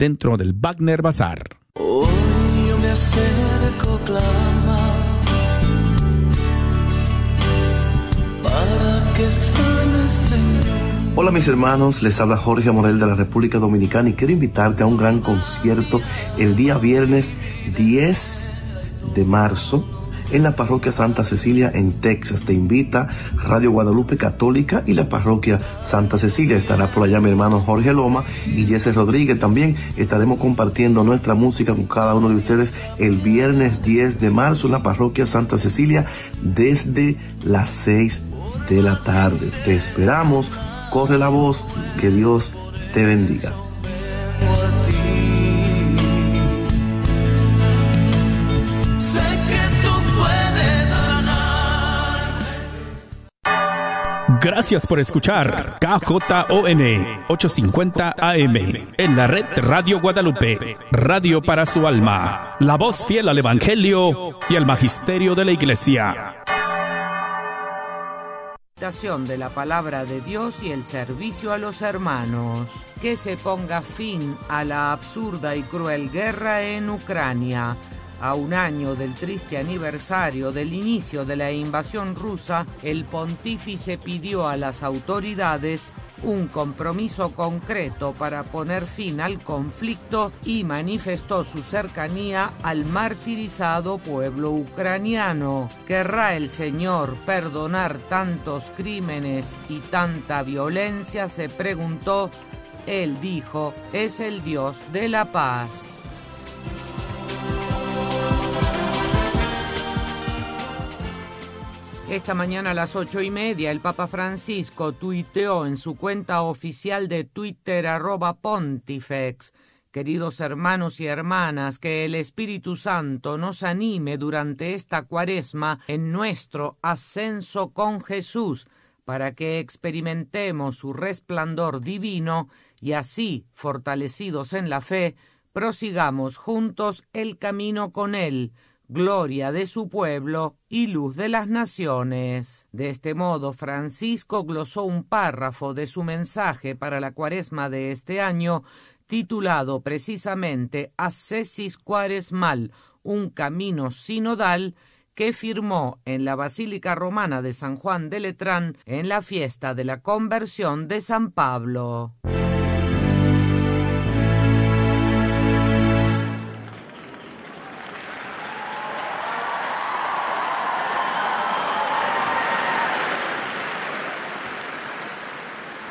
dentro del Wagner Bazar. Hoy yo me acerco, clama, para que sane, Señor. Hola mis hermanos, les habla Jorge Morel de la República Dominicana y quiero invitarte a un gran concierto el día viernes 10 de marzo en la parroquia Santa Cecilia en Texas. Te invita Radio Guadalupe Católica y la parroquia Santa Cecilia. Estará por allá mi hermano Jorge Loma y Jesse Rodríguez también. Estaremos compartiendo nuestra música con cada uno de ustedes el viernes 10 de marzo en la parroquia Santa Cecilia desde las 6 de la tarde. Te esperamos. Corre la voz. Que Dios te bendiga. Gracias por escuchar KJON 850 AM en la red Radio Guadalupe, radio para su alma, la voz fiel al Evangelio y al Magisterio de la Iglesia. de la palabra de Dios y el servicio a los hermanos. Que se ponga fin a la absurda y cruel guerra en Ucrania. A un año del triste aniversario del inicio de la invasión rusa, el pontífice pidió a las autoridades un compromiso concreto para poner fin al conflicto y manifestó su cercanía al martirizado pueblo ucraniano. ¿Querrá el Señor perdonar tantos crímenes y tanta violencia? se preguntó. Él dijo, es el Dios de la paz. Esta mañana a las ocho y media el Papa Francisco tuiteó en su cuenta oficial de Twitter arroba pontifex. Queridos hermanos y hermanas, que el Espíritu Santo nos anime durante esta cuaresma en nuestro ascenso con Jesús, para que experimentemos su resplandor divino y así, fortalecidos en la fe, prosigamos juntos el camino con Él, gloria de su pueblo y luz de las naciones. De este modo, Francisco glosó un párrafo de su mensaje para la cuaresma de este año, titulado precisamente Ascesis Cuaresmal, un camino sinodal, que firmó en la Basílica Romana de San Juan de Letrán en la fiesta de la conversión de San Pablo.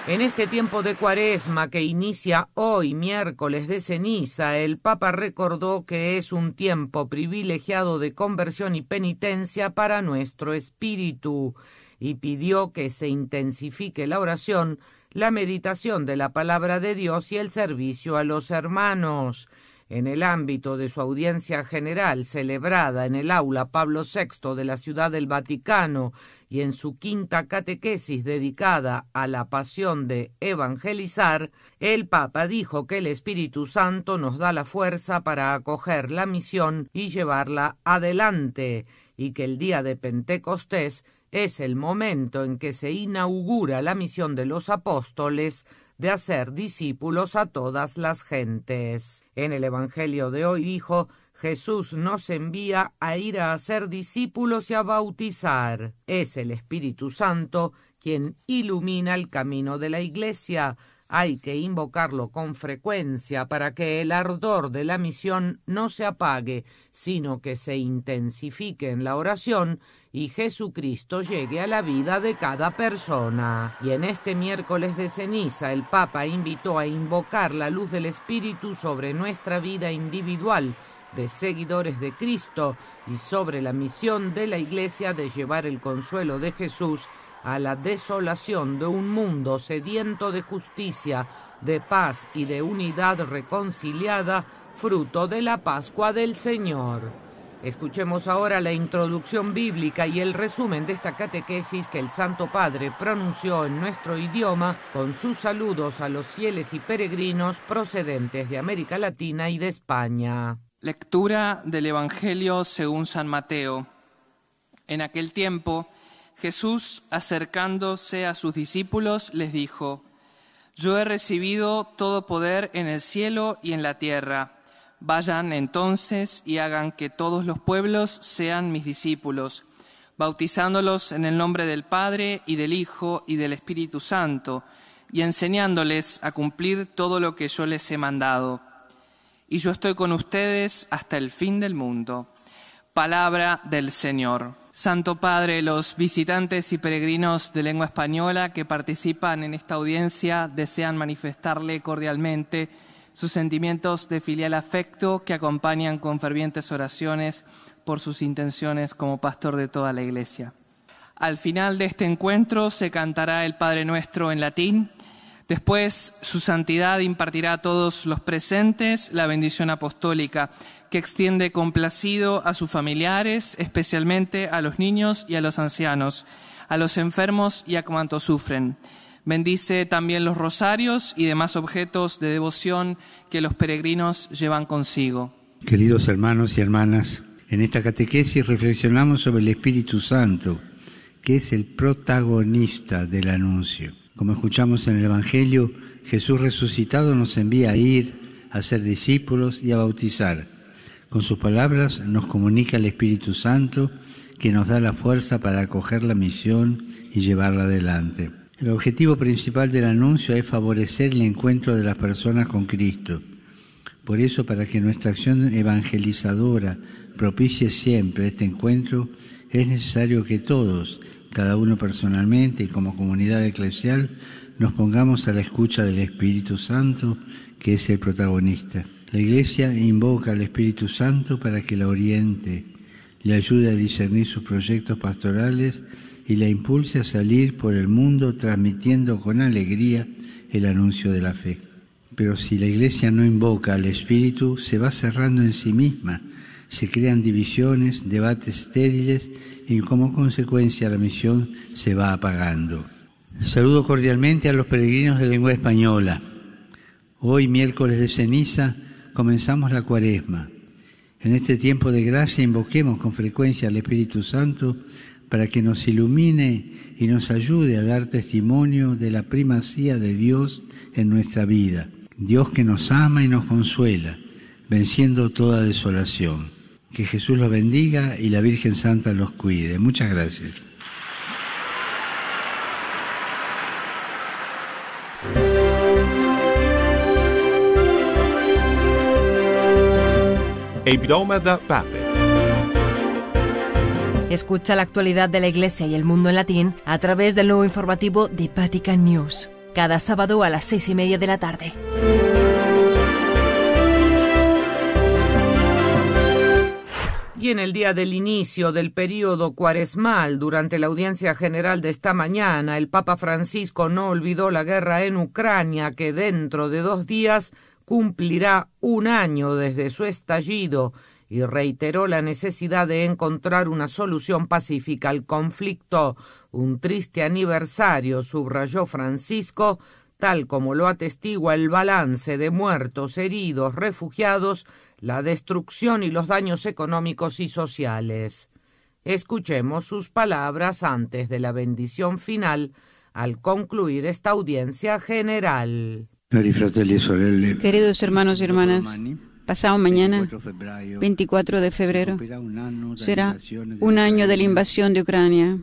En este tiempo de cuaresma que inicia hoy, miércoles de ceniza, el Papa recordó que es un tiempo privilegiado de conversión y penitencia para nuestro espíritu y pidió que se intensifique la oración, la meditación de la palabra de Dios y el servicio a los hermanos en el ámbito de su audiencia general celebrada en el aula Pablo VI de la Ciudad del Vaticano y en su quinta catequesis dedicada a la pasión de evangelizar, el Papa dijo que el Espíritu Santo nos da la fuerza para acoger la misión y llevarla adelante, y que el día de Pentecostés es el momento en que se inaugura la misión de los apóstoles de hacer discípulos a todas las gentes. En el Evangelio de hoy dijo Jesús nos envía a ir a hacer discípulos y a bautizar. Es el Espíritu Santo quien ilumina el camino de la Iglesia. Hay que invocarlo con frecuencia para que el ardor de la misión no se apague, sino que se intensifique en la oración y Jesucristo llegue a la vida de cada persona. Y en este miércoles de ceniza el Papa invitó a invocar la luz del Espíritu sobre nuestra vida individual de seguidores de Cristo y sobre la misión de la Iglesia de llevar el consuelo de Jesús a la desolación de un mundo sediento de justicia, de paz y de unidad reconciliada, fruto de la Pascua del Señor. Escuchemos ahora la introducción bíblica y el resumen de esta catequesis que el Santo Padre pronunció en nuestro idioma con sus saludos a los fieles y peregrinos procedentes de América Latina y de España. Lectura del Evangelio según San Mateo. En aquel tiempo, Jesús, acercándose a sus discípulos, les dijo, Yo he recibido todo poder en el cielo y en la tierra. Vayan entonces y hagan que todos los pueblos sean mis discípulos, bautizándolos en el nombre del Padre y del Hijo y del Espíritu Santo, y enseñándoles a cumplir todo lo que yo les he mandado. Y yo estoy con ustedes hasta el fin del mundo. Palabra del Señor. Santo Padre, los visitantes y peregrinos de lengua española que participan en esta audiencia desean manifestarle cordialmente sus sentimientos de filial afecto que acompañan con fervientes oraciones por sus intenciones como pastor de toda la Iglesia. Al final de este encuentro se cantará el Padre Nuestro en latín. Después su santidad impartirá a todos los presentes la bendición apostólica que extiende complacido a sus familiares, especialmente a los niños y a los ancianos, a los enfermos y a cuantos sufren. Bendice también los rosarios y demás objetos de devoción que los peregrinos llevan consigo. Queridos hermanos y hermanas, en esta catequesis reflexionamos sobre el Espíritu Santo, que es el protagonista del anuncio. Como escuchamos en el Evangelio, Jesús resucitado nos envía a ir, a ser discípulos y a bautizar. Con sus palabras nos comunica el Espíritu Santo que nos da la fuerza para acoger la misión y llevarla adelante. El objetivo principal del anuncio es favorecer el encuentro de las personas con Cristo. Por eso, para que nuestra acción evangelizadora propicie siempre este encuentro, es necesario que todos, cada uno personalmente y como comunidad eclesial, nos pongamos a la escucha del Espíritu Santo, que es el protagonista. La Iglesia invoca al Espíritu Santo para que la oriente, le ayude a discernir sus proyectos pastorales y la impulse a salir por el mundo transmitiendo con alegría el anuncio de la fe. Pero si la Iglesia no invoca al Espíritu, se va cerrando en sí misma, se crean divisiones, debates estériles y como consecuencia la misión se va apagando. Saludo cordialmente a los peregrinos de lengua española. Hoy, miércoles de ceniza, comenzamos la cuaresma. En este tiempo de gracia invoquemos con frecuencia al Espíritu Santo para que nos ilumine y nos ayude a dar testimonio de la primacía de Dios en nuestra vida. Dios que nos ama y nos consuela, venciendo toda desolación. Que Jesús los bendiga y la Virgen Santa los cuide. Muchas gracias. Escucha la actualidad de la Iglesia y el mundo en latín a través del nuevo informativo de Vatican News, cada sábado a las seis y media de la tarde. Y en el día del inicio del período cuaresmal, durante la audiencia general de esta mañana, el Papa Francisco no olvidó la guerra en Ucrania, que dentro de dos días cumplirá un año desde su estallido y reiteró la necesidad de encontrar una solución pacífica al conflicto. Un triste aniversario, subrayó Francisco, tal como lo atestigua el balance de muertos, heridos, refugiados, la destrucción y los daños económicos y sociales. Escuchemos sus palabras antes de la bendición final al concluir esta audiencia general. Queridos hermanos y hermanas, pasado mañana, 24 de febrero, será un año de la invasión de Ucrania.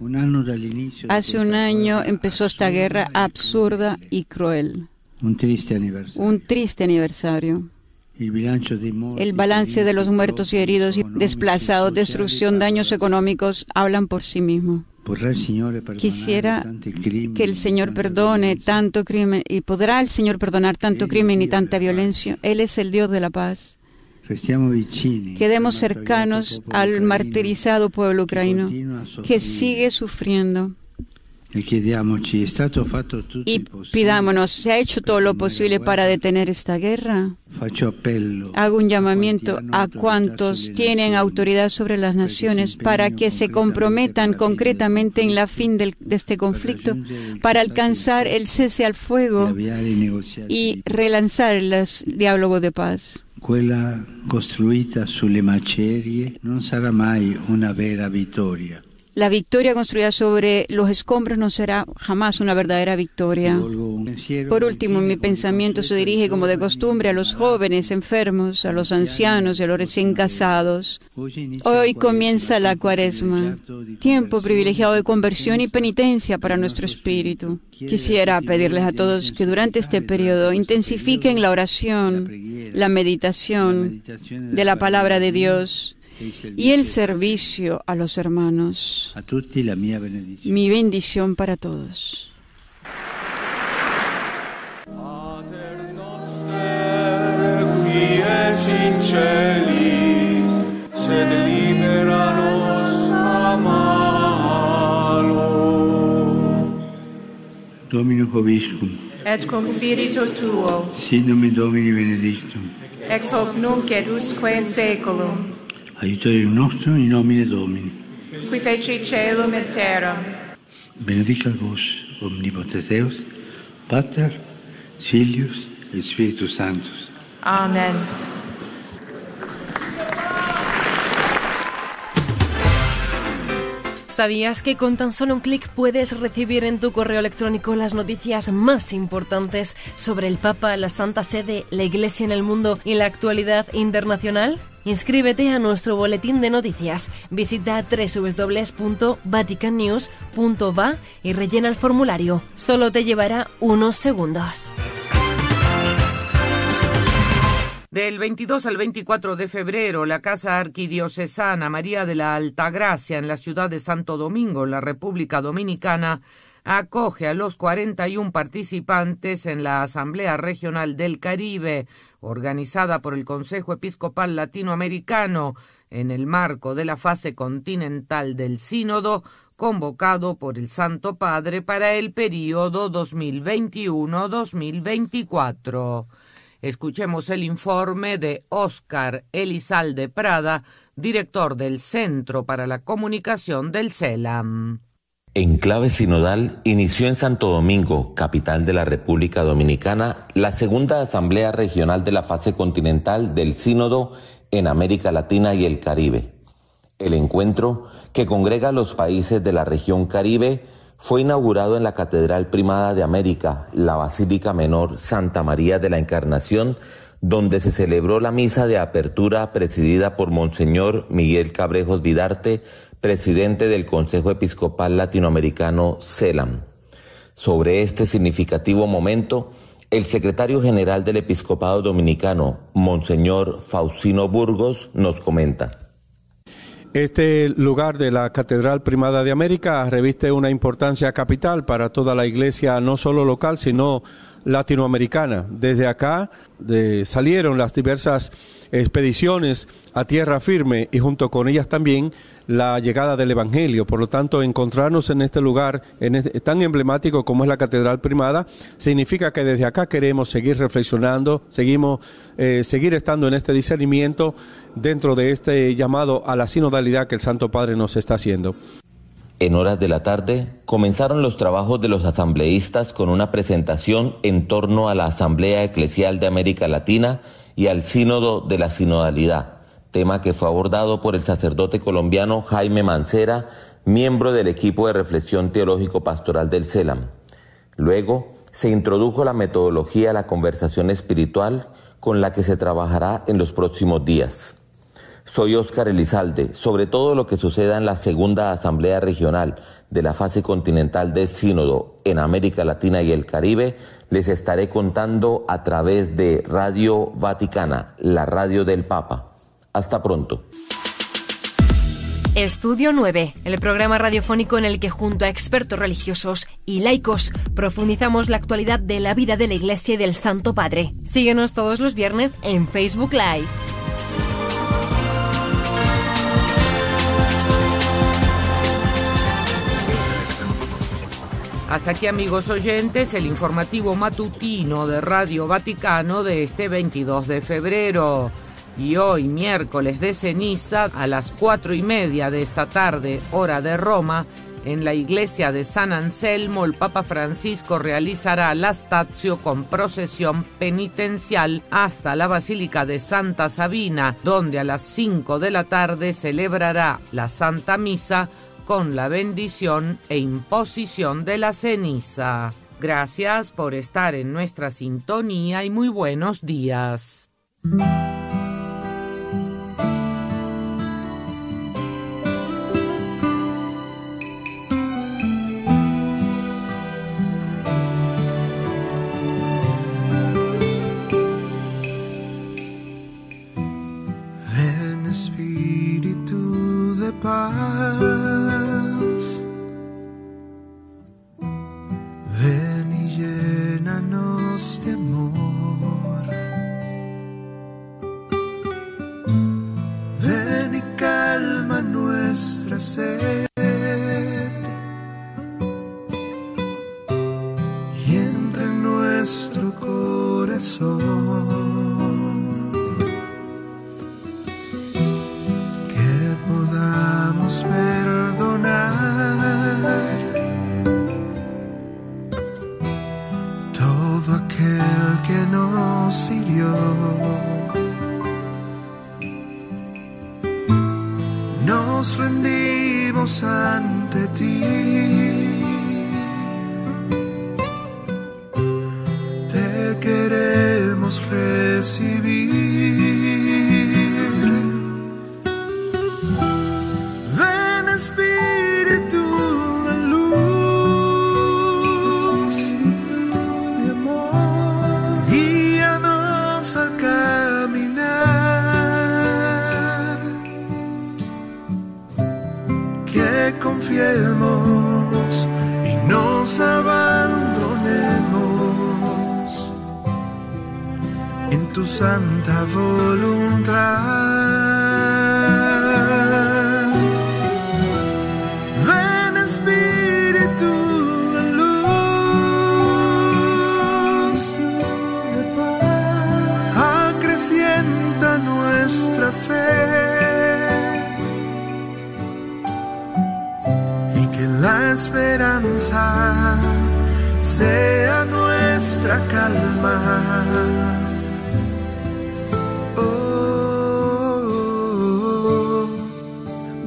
Hace un año empezó esta guerra absurda y cruel. Un triste aniversario. El balance de los muertos y heridos y desplazados, destrucción, daños económicos hablan por sí mismo. Quisiera que el Señor perdone tanto crimen y podrá el Señor perdonar tanto crimen y tanta violencia. Él es el Dios de la paz. Quedemos cercanos al martirizado pueblo ucraniano que sigue sufriendo. Y pidámonos, ¿se ha hecho todo lo posible para detener esta guerra? Hago un llamamiento a cuantos tienen autoridad sobre las naciones para que se comprometan concretamente en la fin de este conflicto, para alcanzar el cese al fuego y relanzar el diálogo de paz. Quella costruita sulle macerie non sarà mai una vera vittoria. La victoria construida sobre los escombros no será jamás una verdadera victoria. Por último, mi pensamiento se dirige como de costumbre a los jóvenes enfermos, a los ancianos y a los recién casados. Hoy comienza la cuaresma, tiempo privilegiado de conversión y penitencia para nuestro espíritu. Quisiera pedirles a todos que durante este periodo intensifiquen la oración, la meditación de la palabra de Dios y el servicio a los hermanos. Mi bendición para todos. Domino Hoviscum. Et cum spiritu tuo. Sin nomen Domini benedictum. Ex hoc nunc et usque in seculum. Aiutorium nostrum in nomine Domini. Qui feci celum et terram. Benedicat vos, omnipotens Deus, Pater, Filius et Spiritus Sanctus. Amen. ¿Sabías que con tan solo un clic puedes recibir en tu correo electrónico las noticias más importantes sobre el Papa, la Santa Sede, la Iglesia en el mundo y la actualidad internacional? Inscríbete a nuestro boletín de noticias. Visita www.vaticannews.va y rellena el formulario. Solo te llevará unos segundos. Del 22 al 24 de febrero, la Casa Arquidiocesana María de la Altagracia en la ciudad de Santo Domingo, en la República Dominicana, acoge a los 41 participantes en la Asamblea Regional del Caribe, organizada por el Consejo Episcopal Latinoamericano en el marco de la fase continental del Sínodo, convocado por el Santo Padre para el período 2021-2024. Escuchemos el informe de Óscar Elizalde Prada, director del Centro para la Comunicación del CELAM en clave sinodal inició en Santo Domingo, capital de la República Dominicana, la segunda asamblea regional de la fase continental del Sínodo en América Latina y el Caribe. El encuentro, que congrega a los países de la región Caribe, fue inaugurado en la Catedral Primada de América, la Basílica Menor Santa María de la Encarnación, donde se celebró la misa de apertura presidida por Monseñor Miguel Cabrejos Vidarte, presidente del Consejo Episcopal Latinoamericano CELAM. Sobre este significativo momento, el secretario general del Episcopado Dominicano, Monseñor Faustino Burgos, nos comenta. Este lugar de la Catedral Primada de América reviste una importancia capital para toda la iglesia, no solo local, sino latinoamericana. Desde acá salieron las diversas expediciones a tierra firme y junto con ellas también la llegada del Evangelio. Por lo tanto, encontrarnos en este lugar en tan emblemático como es la Catedral Primada significa que desde acá queremos seguir reflexionando, seguimos eh, seguir estando en este discernimiento dentro de este llamado a la sinodalidad que el Santo Padre nos está haciendo. En horas de la tarde comenzaron los trabajos de los asambleístas con una presentación en torno a la Asamblea Eclesial de América Latina y al Sínodo de la Sinodalidad tema que fue abordado por el sacerdote colombiano Jaime Mancera, miembro del equipo de reflexión teológico pastoral del CELAM. Luego se introdujo la metodología de la conversación espiritual con la que se trabajará en los próximos días. Soy Óscar Elizalde. Sobre todo lo que suceda en la segunda Asamblea Regional de la fase continental del Sínodo en América Latina y el Caribe, les estaré contando a través de Radio Vaticana, la radio del Papa. Hasta pronto. Estudio 9, el programa radiofónico en el que junto a expertos religiosos y laicos profundizamos la actualidad de la vida de la Iglesia y del Santo Padre. Síguenos todos los viernes en Facebook Live. Hasta aquí amigos oyentes, el informativo matutino de Radio Vaticano de este 22 de febrero. Y hoy miércoles de ceniza a las cuatro y media de esta tarde, hora de Roma, en la iglesia de San Anselmo, el Papa Francisco realizará la stazio con procesión penitencial hasta la Basílica de Santa Sabina, donde a las cinco de la tarde celebrará la Santa Misa con la bendición e imposición de la ceniza. Gracias por estar en nuestra sintonía y muy buenos días. Sea nuestra calma. Oh,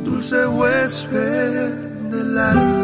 dulce huésped del alma.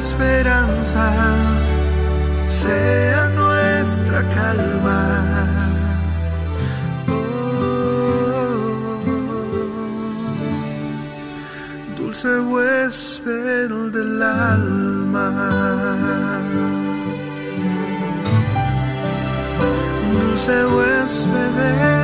Esperanza sea nuestra calma. dulce huésped del alma. Dulce huésped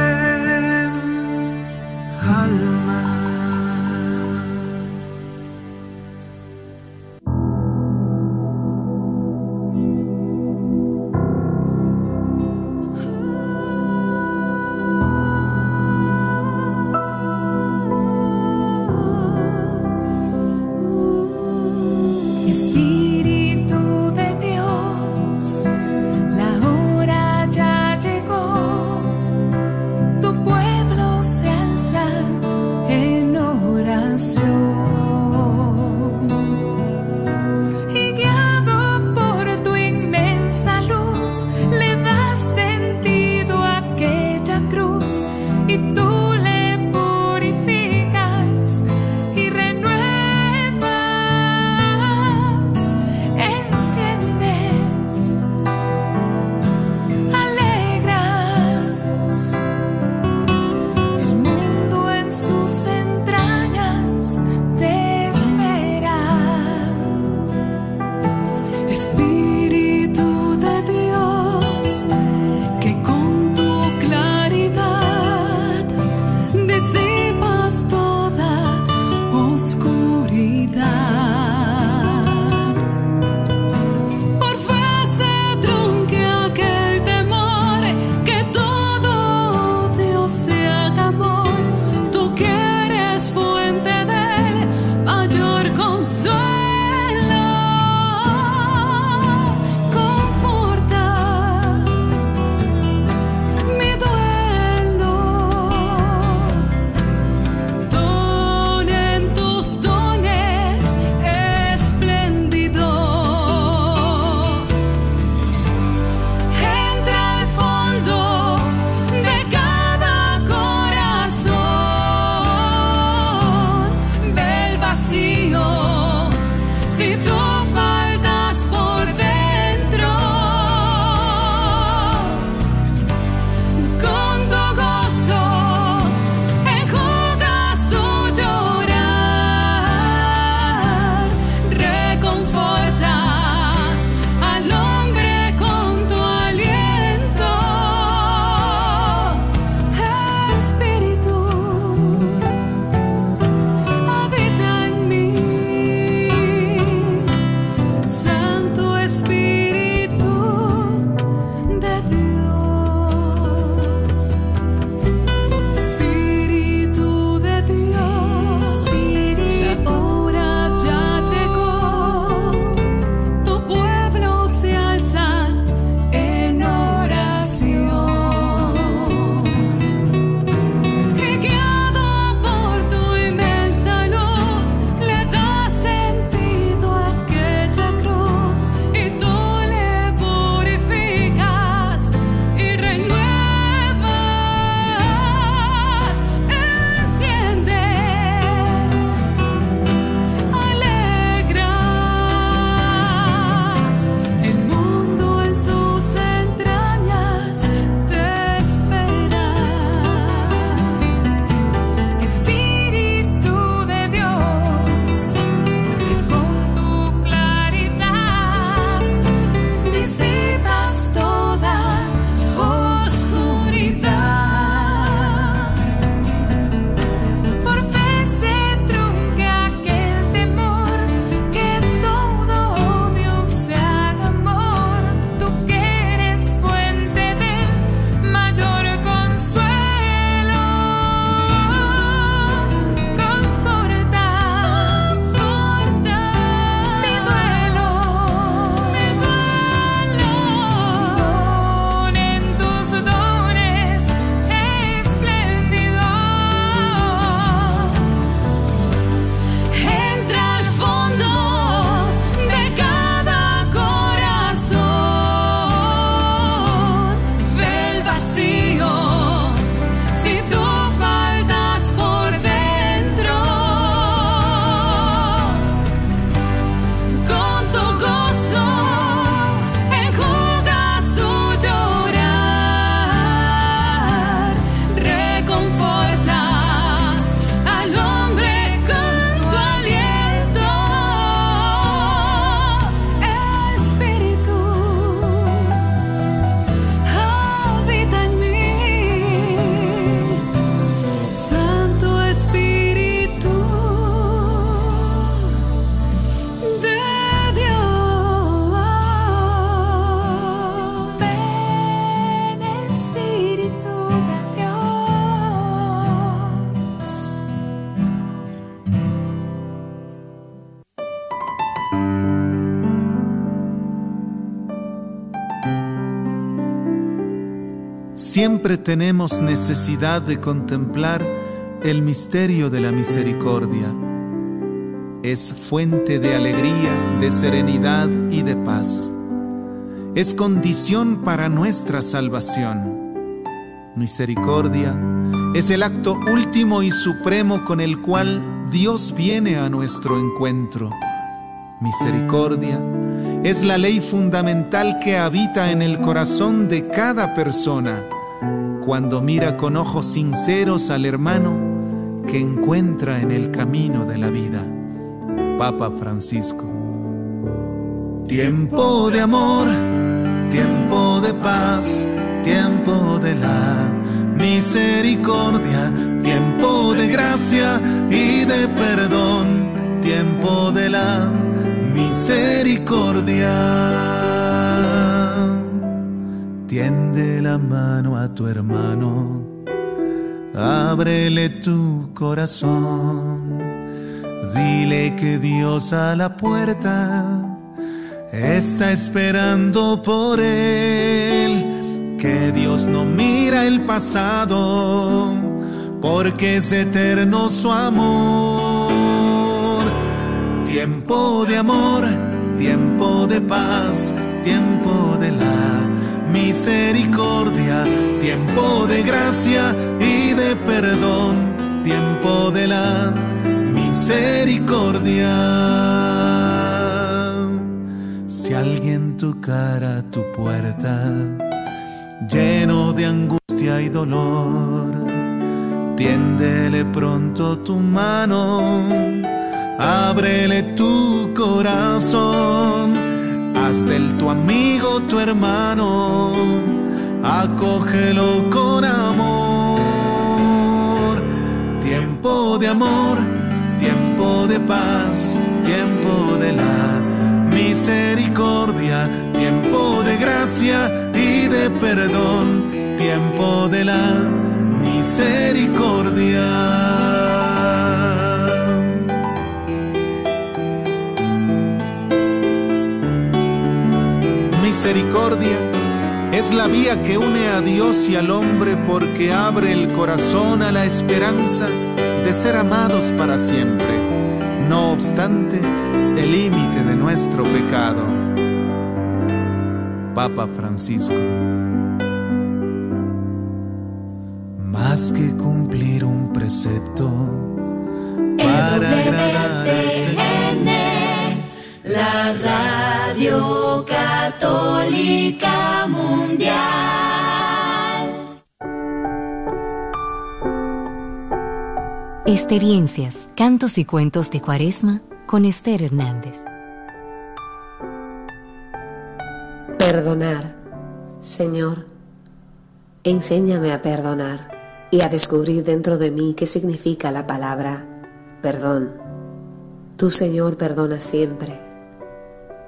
Siempre tenemos necesidad de contemplar el misterio de la misericordia. Es fuente de alegría, de serenidad y de paz. Es condición para nuestra salvación. Misericordia es el acto último y supremo con el cual Dios viene a nuestro encuentro. Misericordia es la ley fundamental que habita en el corazón de cada persona cuando mira con ojos sinceros al hermano que encuentra en el camino de la vida. Papa Francisco. Tiempo de amor, tiempo de paz, tiempo de la misericordia, tiempo de gracia y de perdón, tiempo de la misericordia. Tiende la mano a tu hermano, ábrele tu corazón, dile que Dios a la puerta está esperando por él, que Dios no mira el pasado, porque es eterno su amor. Tiempo de amor, tiempo de paz, tiempo de la misericordia, tiempo de gracia y de perdón, tiempo de la misericordia. Si alguien tocara tu puerta, lleno de angustia y dolor, tiéndele pronto tu mano, ábrele tu corazón Hazte el tu amigo, tu hermano, acógelo con amor. Tiempo de amor, tiempo de paz, tiempo de la misericordia, tiempo de gracia y de perdón, tiempo de la misericordia. Misericordia es la vía que une a Dios y al hombre porque abre el corazón a la esperanza de ser amados para siempre, no obstante el límite de nuestro pecado. Papa Francisco. Más que cumplir un precepto para agradar al Señor. La Radio Católica Mundial. Experiencias, cantos y cuentos de Cuaresma con Esther Hernández. Perdonar. Señor, enséñame a perdonar y a descubrir dentro de mí qué significa la palabra perdón. Tú, Señor, perdonas siempre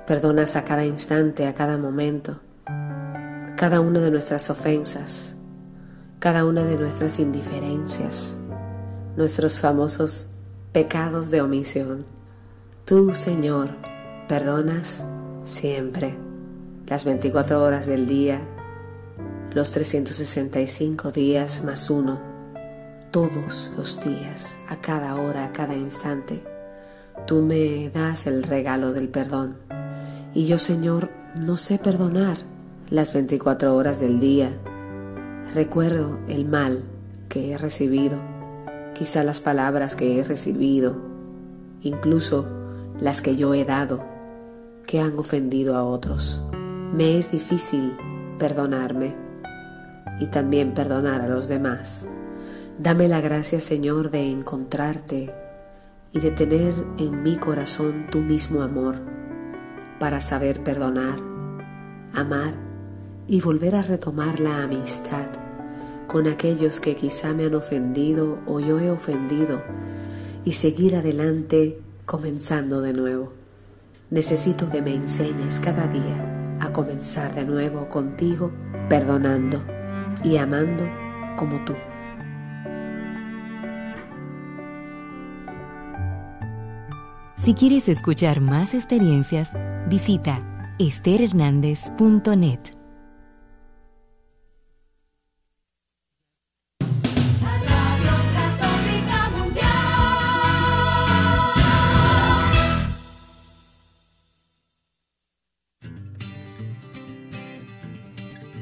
Perdonas a cada instante, a cada momento, cada una de nuestras ofensas, cada una de nuestras indiferencias, nuestros famosos pecados de omisión. Tú, Señor, perdonas siempre, las 24 horas del día, los 365 días más uno, todos los días, a cada hora, a cada instante. Tú me das el regalo del perdón. Y yo, Señor, no sé perdonar las 24 horas del día. Recuerdo el mal que he recibido, quizá las palabras que he recibido, incluso las que yo he dado, que han ofendido a otros. Me es difícil perdonarme y también perdonar a los demás. Dame la gracia, Señor, de encontrarte y de tener en mi corazón tu mismo amor para saber perdonar, amar y volver a retomar la amistad con aquellos que quizá me han ofendido o yo he ofendido y seguir adelante comenzando de nuevo. Necesito que me enseñes cada día a comenzar de nuevo contigo, perdonando y amando como tú. Si quieres escuchar más experiencias, visita esterhernandez.net.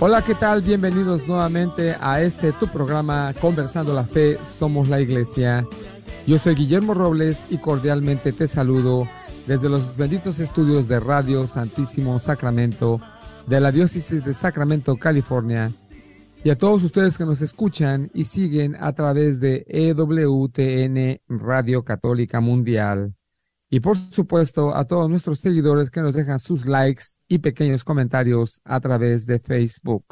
Hola, ¿qué tal? Bienvenidos nuevamente a este tu programa Conversando la Fe, Somos la Iglesia. Yo soy Guillermo Robles y cordialmente te saludo desde los benditos estudios de Radio Santísimo Sacramento de la Diócesis de Sacramento, California. Y a todos ustedes que nos escuchan y siguen a través de EWTN Radio Católica Mundial. Y por supuesto a todos nuestros seguidores que nos dejan sus likes y pequeños comentarios a través de Facebook.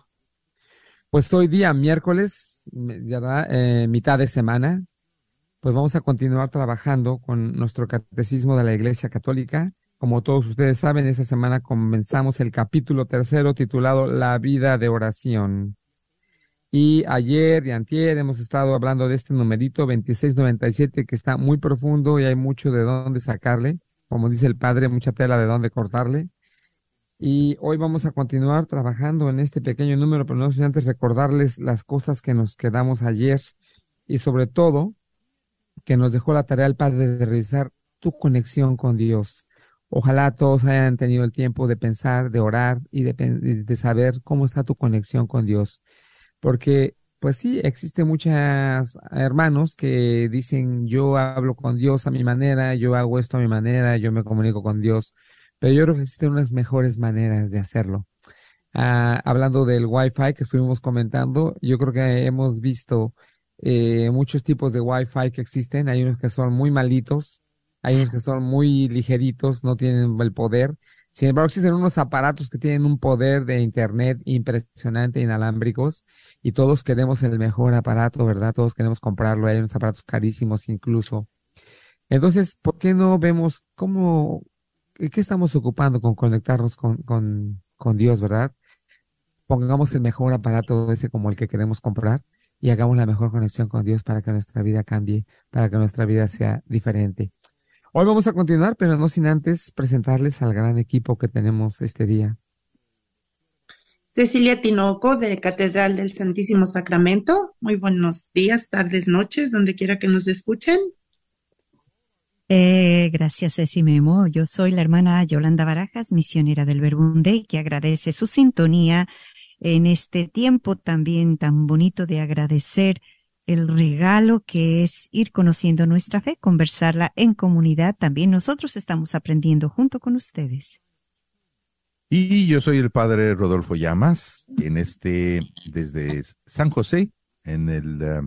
Pues hoy día miércoles, eh, mitad de semana, pues vamos a continuar trabajando con nuestro catecismo de la Iglesia Católica. Como todos ustedes saben, esta semana comenzamos el capítulo tercero titulado La vida de oración. Y ayer y antier hemos estado hablando de este numerito 2697 que está muy profundo y hay mucho de dónde sacarle. Como dice el padre, mucha tela de dónde cortarle. Y hoy vamos a continuar trabajando en este pequeño número, pero no sin antes recordarles las cosas que nos quedamos ayer y sobre todo que nos dejó la tarea el padre de revisar tu conexión con Dios. Ojalá todos hayan tenido el tiempo de pensar, de orar y de, de saber cómo está tu conexión con Dios porque pues sí, existen muchos hermanos que dicen yo hablo con Dios a mi manera, yo hago esto a mi manera, yo me comunico con Dios, pero yo creo que existen unas mejores maneras de hacerlo. Ah, hablando del Wi-Fi que estuvimos comentando, yo creo que hemos visto eh, muchos tipos de Wi-Fi que existen. Hay unos que son muy malitos, hay unos que son muy ligeritos, no tienen el poder. Sin embargo, existen unos aparatos que tienen un poder de Internet impresionante, inalámbricos, y todos queremos el mejor aparato, ¿verdad? Todos queremos comprarlo, hay unos aparatos carísimos incluso. Entonces, ¿por qué no vemos cómo, qué estamos ocupando con conectarnos con, con, con Dios, ¿verdad? Pongamos el mejor aparato ese como el que queremos comprar y hagamos la mejor conexión con Dios para que nuestra vida cambie, para que nuestra vida sea diferente. Hoy vamos a continuar, pero no sin antes presentarles al gran equipo que tenemos este día. Cecilia Tinoco de Catedral del Santísimo Sacramento. Muy buenos días, tardes, noches, donde quiera que nos escuchen. Eh, gracias, Ceci Memo. Yo soy la hermana Yolanda Barajas, misionera del Verbunde, que agradece su sintonía en este tiempo también tan bonito de agradecer el regalo que es ir conociendo nuestra fe, conversarla en comunidad. También nosotros estamos aprendiendo junto con ustedes. Y yo soy el padre Rodolfo Llamas, en este, desde San José, en el, eh,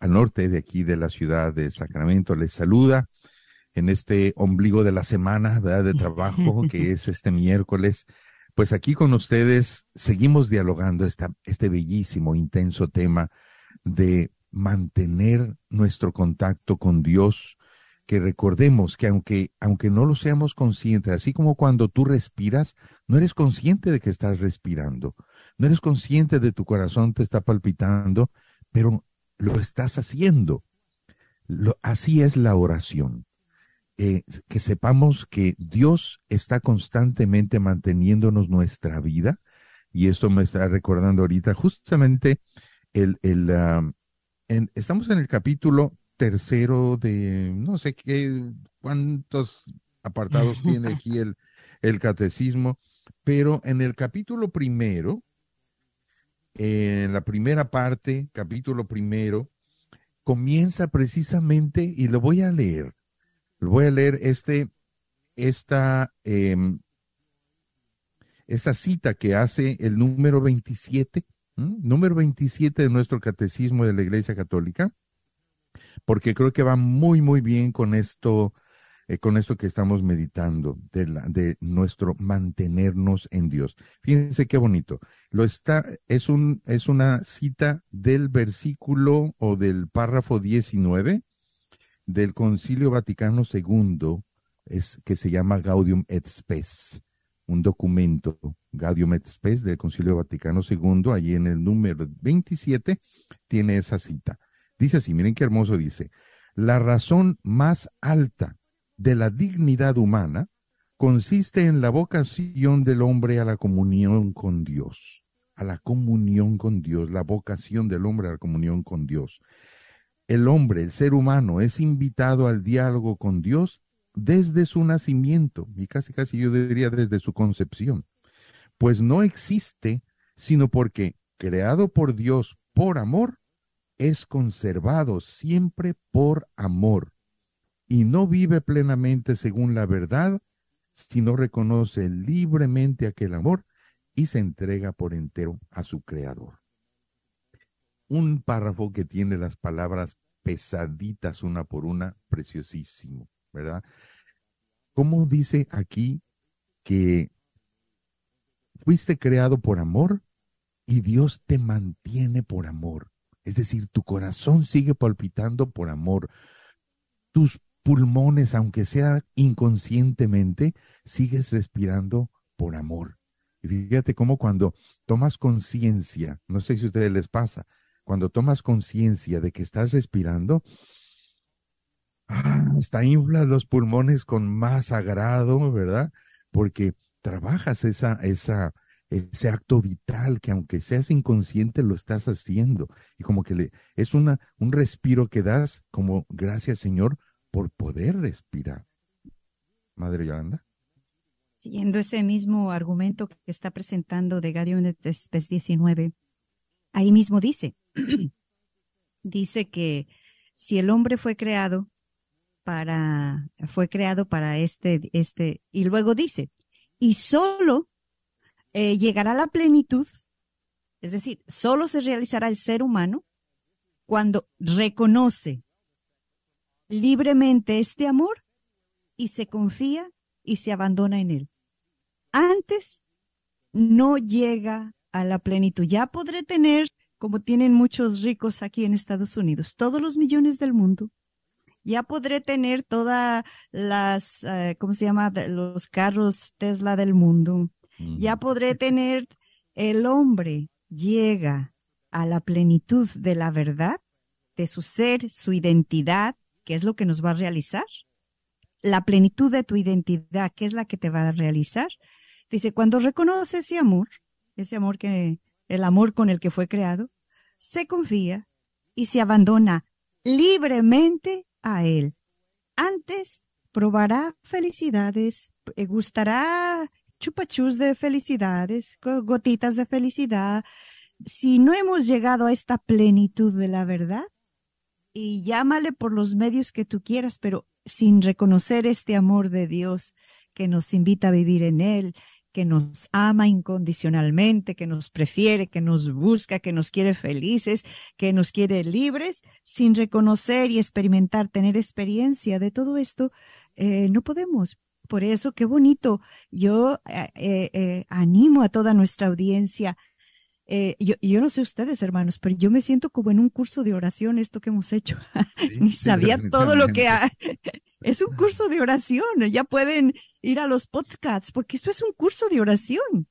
al norte de aquí de la ciudad de Sacramento, les saluda en este ombligo de la semana, ¿verdad? De trabajo, que es este miércoles. Pues aquí con ustedes seguimos dialogando esta, este bellísimo, intenso tema de mantener nuestro contacto con Dios, que recordemos que aunque, aunque no lo seamos conscientes, así como cuando tú respiras, no eres consciente de que estás respirando, no eres consciente de tu corazón te está palpitando, pero lo estás haciendo. Así es la oración. Eh, que sepamos que Dios está constantemente manteniéndonos nuestra vida, y esto me está recordando ahorita justamente el, el estamos en el capítulo tercero de, no sé qué, cuántos apartados tiene aquí el, el catecismo, pero en el capítulo primero, en la primera parte, capítulo primero, comienza precisamente, y lo voy a leer, lo voy a leer este, esta, eh, esta cita que hace el número 27 número 27 de nuestro catecismo de la Iglesia Católica, porque creo que va muy, muy bien con esto, eh, con esto que estamos meditando, de, nuestro mantenernos en Dios. Fíjense qué bonito. Lo está, es, un, es una cita del versículo o del párrafo 19 del Concilio Vaticano II, es, que se llama Gaudium et Spes un documento, Gaudium et del Concilio Vaticano II, allí en el número 27, tiene esa cita. Dice así, miren qué hermoso dice, la razón más alta de la dignidad humana consiste en la vocación del hombre a la comunión con Dios, a la comunión con Dios, la vocación del hombre a la comunión con Dios. El hombre, el ser humano, es invitado al diálogo con Dios desde su nacimiento, y casi casi yo diría desde su concepción, pues no existe sino porque, creado por Dios por amor, es conservado siempre por amor, y no vive plenamente según la verdad, sino reconoce libremente aquel amor y se entrega por entero a su Creador. Un párrafo que tiene las palabras pesaditas una por una, preciosísimo. ¿Verdad? ¿Cómo dice aquí que fuiste creado por amor y Dios te mantiene por amor? Es decir, tu corazón sigue palpitando por amor. Tus pulmones, aunque sea inconscientemente, sigues respirando por amor. Y fíjate cómo cuando tomas conciencia, no sé si a ustedes les pasa, cuando tomas conciencia de que estás respirando, hasta inflas los pulmones con más agrado, ¿verdad? Porque trabajas esa, esa, ese acto vital que aunque seas inconsciente lo estás haciendo y como que le, es una, un respiro que das como gracias Señor por poder respirar. Madre Yolanda. Siguiendo ese mismo argumento que está presentando de Gadion Spes 19, ahí mismo dice, dice que si el hombre fue creado para, fue creado para este, este, y luego dice, y solo eh, llegará la plenitud, es decir, solo se realizará el ser humano cuando reconoce libremente este amor y se confía y se abandona en él. Antes no llega a la plenitud. Ya podré tener, como tienen muchos ricos aquí en Estados Unidos, todos los millones del mundo, ya podré tener todas las, eh, ¿cómo se llama? Los carros Tesla del mundo. Ya podré tener, el hombre llega a la plenitud de la verdad, de su ser, su identidad, que es lo que nos va a realizar. La plenitud de tu identidad, que es la que te va a realizar. Dice, cuando reconoce ese amor, ese amor que, el amor con el que fue creado, se confía y se abandona libremente a Él. Antes probará felicidades, eh, gustará chupachus de felicidades, gotitas de felicidad. Si no hemos llegado a esta plenitud de la verdad, y llámale por los medios que tú quieras, pero sin reconocer este amor de Dios que nos invita a vivir en Él, que nos ama incondicionalmente, que nos prefiere, que nos busca, que nos quiere felices, que nos quiere libres, sin reconocer y experimentar, tener experiencia de todo esto, eh, no podemos. Por eso, qué bonito. Yo eh, eh, animo a toda nuestra audiencia. yo, yo no sé ustedes, hermanos, pero yo me siento como en un curso de oración esto que hemos hecho. Ni sabía todo lo que es un curso de oración. Ya pueden ir a los podcasts, porque esto es un curso de oración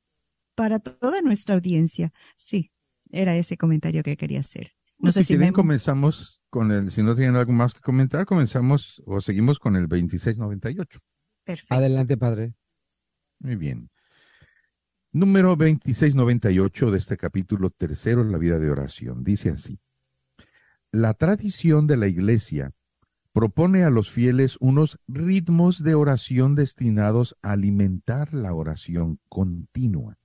para toda nuestra audiencia. Sí, era ese comentario que quería hacer. No pues sé si, quieren, comenzamos con el, si no tienen algo más que comentar, comenzamos o seguimos con el 2698. Perfecto. Adelante, padre. Muy bien. Número 2698 de este capítulo tercero, la vida de oración. Dice así. La tradición de la iglesia propone a los fieles unos ritmos de oración destinados a alimentar la oración continua.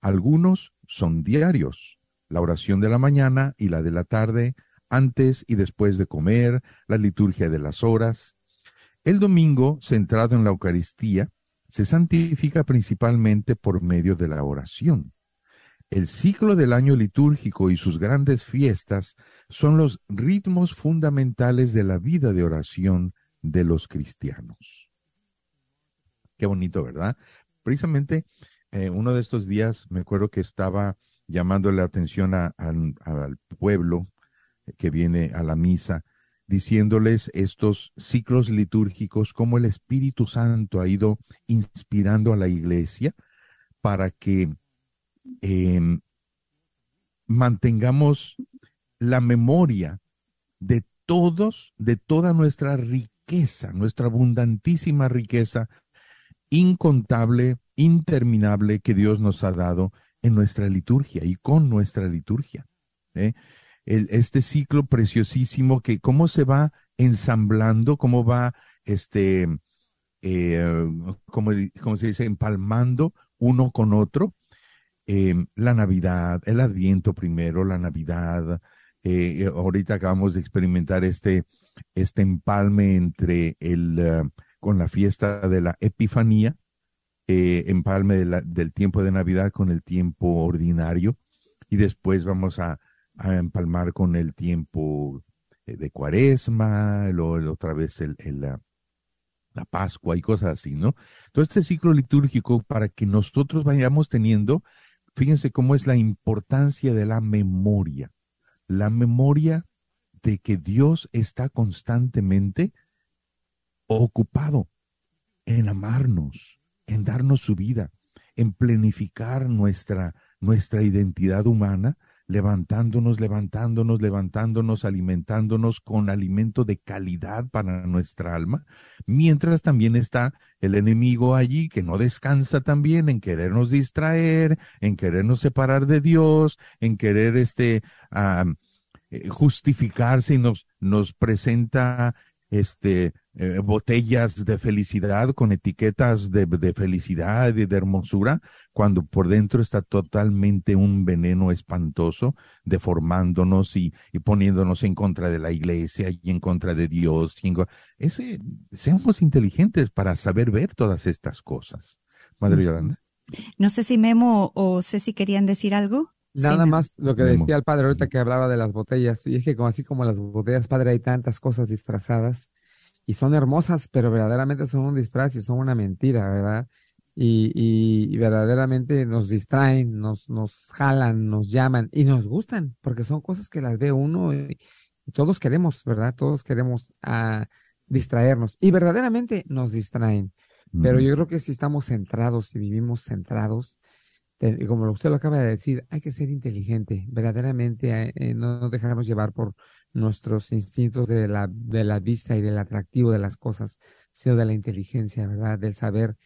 Algunos son diarios, la oración de la mañana y la de la tarde, antes y después de comer, la liturgia de las horas. El domingo, centrado en la Eucaristía, se santifica principalmente por medio de la oración. El ciclo del año litúrgico y sus grandes fiestas son los ritmos fundamentales de la vida de oración de los cristianos. Qué bonito, ¿verdad? Precisamente eh, uno de estos días me acuerdo que estaba llamándole la atención al pueblo que viene a la misa, diciéndoles estos ciclos litúrgicos, cómo el Espíritu Santo ha ido inspirando a la iglesia para que em, mantengamos la memoria de todos, de toda nuestra riqueza, nuestra abundantísima riqueza, incontable, interminable que Dios nos ha dado en nuestra liturgia y con nuestra liturgia. ¿eh? este ciclo preciosísimo que cómo se va ensamblando, cómo va, este, eh, como, se dice, empalmando uno con otro. Em, la Navidad, el Adviento primero, la Navidad. Eh, ahorita acabamos de experimentar este, este empalme entre el, eh, con la fiesta de la Epifanía, empalme del tiempo de Navidad con el tiempo ordinario. Y después vamos a, a empalmar con el tiempo eh, de cuaresma, luego otra vez el, la, la, Pascua y cosas así, ¿no? Todo este ciclo litúrgico para que nosotros vayamos teniendo, fíjense cómo es la importancia de la memoria, la memoria de que Dios está constantemente ocupado en amarnos, en darnos su vida, en planificar nuestra, nuestra identidad humana levantándonos, levantándonos, levantándonos, alimentándonos con alimento de calidad para nuestra alma, mientras también está el enemigo allí que no descansa también en querernos distraer, en querernos separar de Dios, en querer este eh, justificarse y nos, nos presenta este eh, botellas de felicidad con etiquetas de, felicidad y de hermosura, cuando por dentro está totalmente un veneno espantoso, deformándonos y, poniéndonos en contra de la iglesia y en contra de Dios. Ese, seamos inteligentes para saber ver todas estas cosas. Madre Yolanda. No sé si Memo o Ceci querían decir algo. Nada más lo que decía el padre ahorita que hablaba de las botellas. Y es que como así como las botellas, padre, hay tantas cosas disfrazadas y son hermosas, pero verdaderamente son un disfraz y son una mentira, ¿verdad? Y, y, verdaderamente nos distraen, nos, nos jalan, nos llaman y nos gustan, porque son cosas que las ve uno y, todos queremos, ¿verdad? Todos queremos ah, distraernos y verdaderamente nos distraen. Pero yo creo que si estamos centrados, si vivimos centrados, como usted lo acaba de decir, hay que ser inteligente, verdaderamente eh, no dejarnos llevar por nuestros instintos de la, de la vista y del atractivo de las cosas, sino de la inteligencia, ¿verdad? Del saber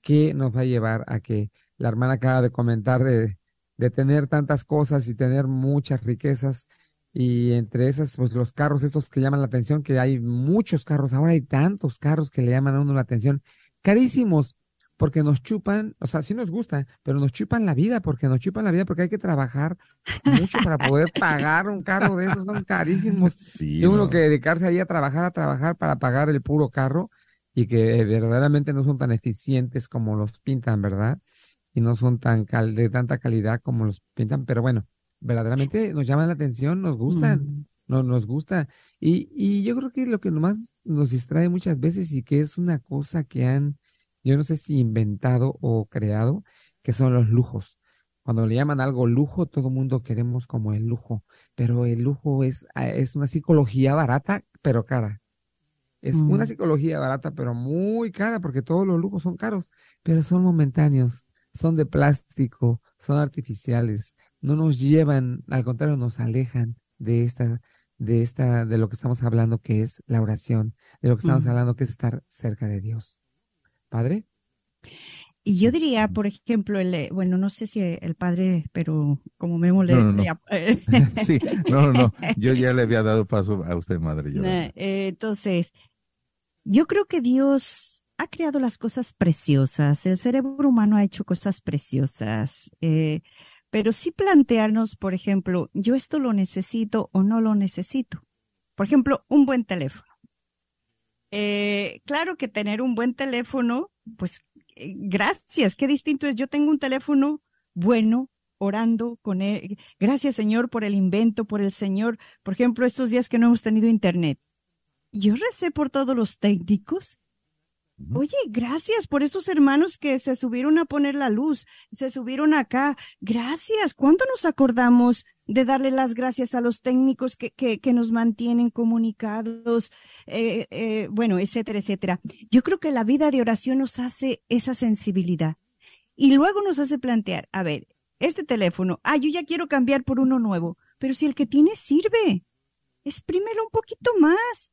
qué nos va a llevar a que la hermana acaba de comentar de, de tener tantas cosas y tener muchas riquezas y entre esas, pues los carros estos que llaman la atención, que hay muchos carros, ahora hay tantos carros que le llaman a uno la atención, carísimos, porque nos chupan, o sea, sí nos gusta, pero nos chupan la vida, porque nos chupan la vida, porque hay que trabajar mucho para poder pagar un carro de esos, son carísimos. Sí, uno que dedicarse ahí a trabajar, a trabajar para pagar el puro carro y que verdaderamente no son tan eficientes como los pintan, ¿verdad? Y no son tan de tanta calidad como los pintan, pero bueno, verdaderamente nos llaman la atención, nos gustan. Mm. No, nos gusta. Y, y yo creo que lo que nomás nos distrae muchas veces y que es una cosa que han yo no sé si inventado o creado, que son los lujos. Cuando le llaman algo lujo, todo mundo queremos como el lujo, pero el lujo es, ah, es una psicología barata, pero cara. Es una mm. psicología barata, pero muy cara, porque todos los lujos son caros, pero son momentáneos, son de plástico, son artificiales, no nos llevan, al contrario, nos alejan de esta, de esta, de lo que estamos hablando, que es la oración, de lo que estamos hablando, que es estar cerca de Dios. Padre. Y yo diría, por ejemplo, el, eh, bueno, no sé si el padre, pero como me le... No, no, sí, no, no, yo ya le había dado paso a usted, madre. Eh, entonces, yo creo que Dios ha creado las cosas preciosas, el cerebro humano ha hecho cosas preciosas, eh, pero sí plantearnos, por ejemplo, yo esto lo necesito o no lo necesito. Por ejemplo, un buen teléfono. Eh, claro que tener un buen teléfono, pues eh, gracias, qué distinto es. Yo tengo un teléfono bueno, orando con él. Gracias, Señor, por el invento, por el Señor. Por ejemplo, estos días que no hemos tenido internet. Yo recé por todos los técnicos. Oye, gracias por esos hermanos que se subieron a poner la luz, se subieron acá. Gracias. ¿Cuándo nos acordamos de darle las gracias a los técnicos que, que, nos mantienen comunicados? Eh, eh, bueno, etcétera, etcétera. Yo creo que la vida de oración nos hace esa sensibilidad. Y luego nos hace plantear, a ver, este teléfono, ah, yo ya quiero cambiar por uno nuevo, pero si el que tienes sirve, exprímelo un poquito más.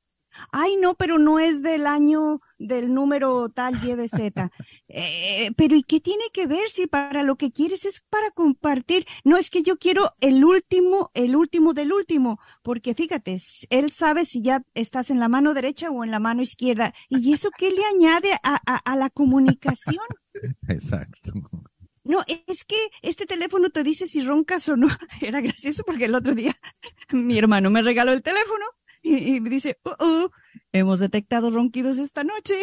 Ay, no, pero no es del año del número tal YBZ. Eh, pero ¿y qué tiene que ver si para lo que quieres es para compartir? No es que yo quiero el último, el último del último, porque fíjate, él sabe si ya estás en la mano derecha o en la mano izquierda. ¿Y eso qué le añade a, a la comunicación? Exacto. No, es que este teléfono te dice si roncas o no. Era gracioso porque el otro día mi hermano me regaló el teléfono y, me dice, uh, uh, hemos detectado ronquidos esta noche.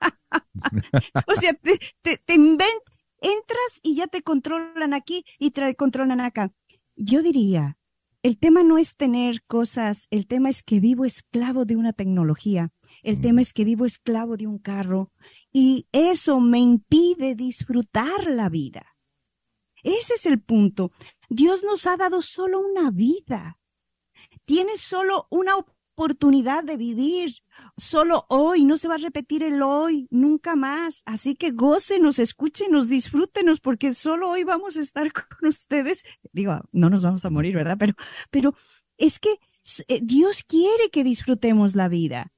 o sea, te, te, te entras y ya te controlan aquí y te controlan acá. Yo diría, el tema no es tener cosas, el tema es que vivo esclavo de una tecnología, el tema mm. es que vivo esclavo de un carro y eso me impide disfrutar la vida. Ese es el punto. Dios nos ha dado solo una vida. Tienes solo una oportunidad de vivir. Solo hoy, no se va a repetir el hoy, nunca más. Así que gócenos, escúchenos, disfrútenos, porque solo hoy vamos a estar con ustedes. Digo, no nos vamos a morir, ¿verdad? Pero, pero es que eh, Dios quiere que disfrutemos la vida.